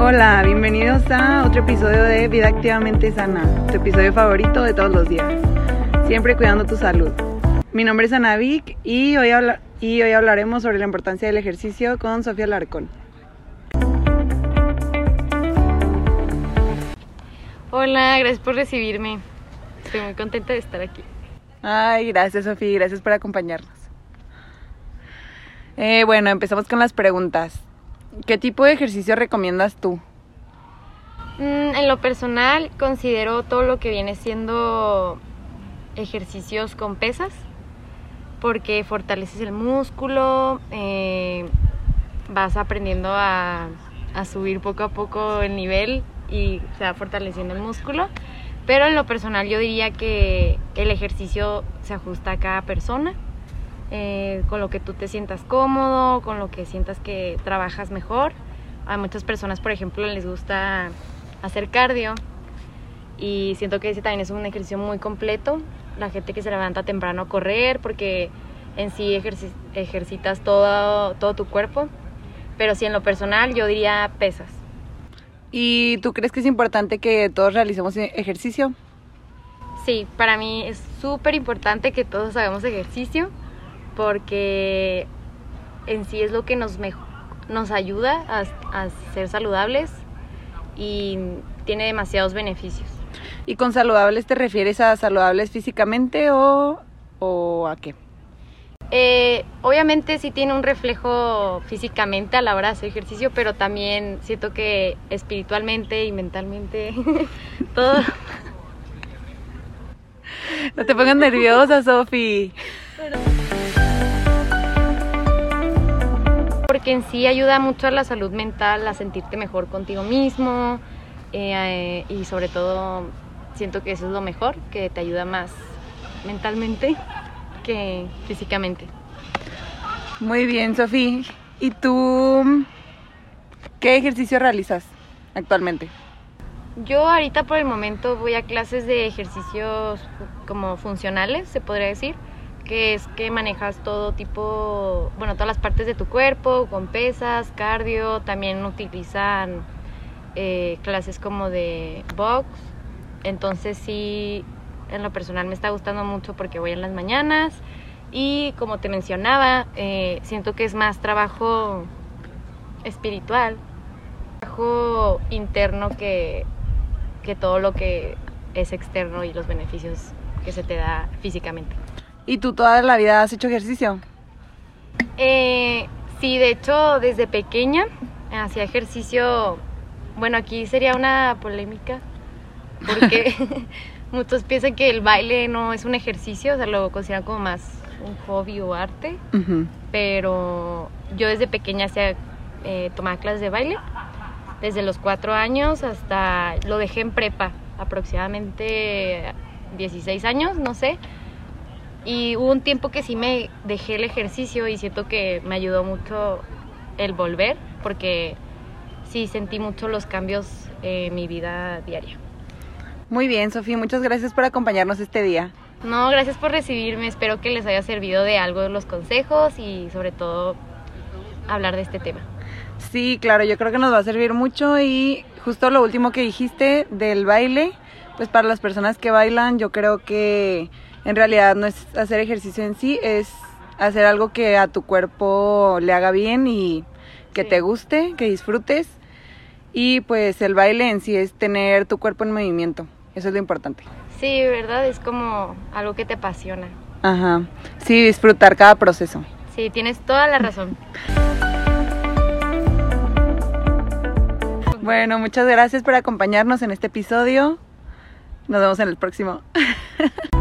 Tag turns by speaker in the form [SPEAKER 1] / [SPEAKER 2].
[SPEAKER 1] Hola, bienvenidos a otro episodio de Vida Activamente Sana, tu episodio favorito de todos los días, siempre cuidando tu salud. Mi nombre es Ana Vic y hoy, habla y hoy hablaremos sobre la importancia del ejercicio con Sofía Larcón.
[SPEAKER 2] Hola, gracias por recibirme. Estoy muy contenta de estar aquí.
[SPEAKER 1] Ay, gracias Sofía, gracias por acompañarnos. Eh, bueno, empezamos con las preguntas. ¿Qué tipo de ejercicio recomiendas tú?
[SPEAKER 2] Mm, en lo personal, considero todo lo que viene siendo ejercicios con pesas, porque fortaleces el músculo, eh, vas aprendiendo a, a subir poco a poco el nivel y se va fortaleciendo el músculo. Pero en lo personal yo diría que el ejercicio se ajusta a cada persona, eh, con lo que tú te sientas cómodo, con lo que sientas que trabajas mejor. A muchas personas, por ejemplo, les gusta hacer cardio y siento que ese también es un ejercicio muy completo. La gente que se levanta temprano a correr porque en sí ejercitas todo, todo tu cuerpo. Pero sí, en lo personal yo diría pesas.
[SPEAKER 1] ¿Y tú crees que es importante que todos realicemos e-, ejercicio?
[SPEAKER 2] Sí, para mí es súper importante que todos hagamos ejercicio porque en sí es lo que nos, nos ayuda a, a ser saludables y tiene demasiados beneficios.
[SPEAKER 1] ¿Y con saludables te refieres a saludables físicamente o, o a qué?
[SPEAKER 2] Eh, obviamente sí tiene un reflejo físicamente a la hora de hacer ejercicio, pero también siento que espiritualmente y mentalmente todo.
[SPEAKER 1] No te pongas nerviosa, Sofi.
[SPEAKER 2] En sí ayuda mucho a la salud mental, a sentirte mejor contigo mismo eh, y sobre todo siento que eso es lo mejor, que te ayuda más mentalmente que físicamente.
[SPEAKER 1] Muy bien, Sofía. ¿Y tú qué ejercicio realizas actualmente?
[SPEAKER 2] Yo ahorita por el momento voy a clases de ejercicios como funcionales, se podría decir, que es que manejas todo tipo, bueno, todas las partes de tu cuerpo, con pesas, cardio, también utilizan eh, clases como de box, entonces sí en lo personal me está gustando mucho porque voy en las mañanas y como te mencionaba, eh, siento que es más trabajo espiritual, trabajo interno que, que todo lo que es externo y los beneficios que se te da físicamente.
[SPEAKER 1] ¿Y tú toda la vida has hecho ejercicio?
[SPEAKER 2] Eh, sí, de hecho desde pequeña hacía ejercicio, bueno aquí sería una polémica porque Muchos piensan que el baile no es un ejercicio, o sea, lo consideran como más un hobby o arte. Pero yo desde pequeña hacía, eh, tomaba clases de baile, desde los cuatro años hasta lo dejé en prepa, aproximadamente 16 años, no sé. Y hubo un tiempo que sí me dejé el ejercicio y siento que me ayudó mucho el volver, porque sí sentí mucho los cambios en mi vida diaria.
[SPEAKER 1] Muy bien, Sofía, muchas gracias por acompañarnos este día.
[SPEAKER 2] No, gracias por recibirme. Espero que les haya servido de algo los consejos y sobre todo hablar de este tema.
[SPEAKER 1] Sí, claro, yo creo que nos va a servir mucho y justo lo último que dijiste del baile, pues para las personas que bailan, yo creo que en realidad no es hacer ejercicio en sí, es hacer algo que a tu cuerpo le haga bien y que te guste, que disfrutes. Y pues el baile en sí es tener tu cuerpo en movimiento. Eso es lo importante.
[SPEAKER 2] Sí, ¿verdad? Es como algo que te apasiona.
[SPEAKER 1] Ajá. Sí, disfrutar cada proceso.
[SPEAKER 2] Sí, tienes toda la razón.
[SPEAKER 1] Bueno, muchas gracias por acompañarnos en este episodio. Nos vemos en el próximo.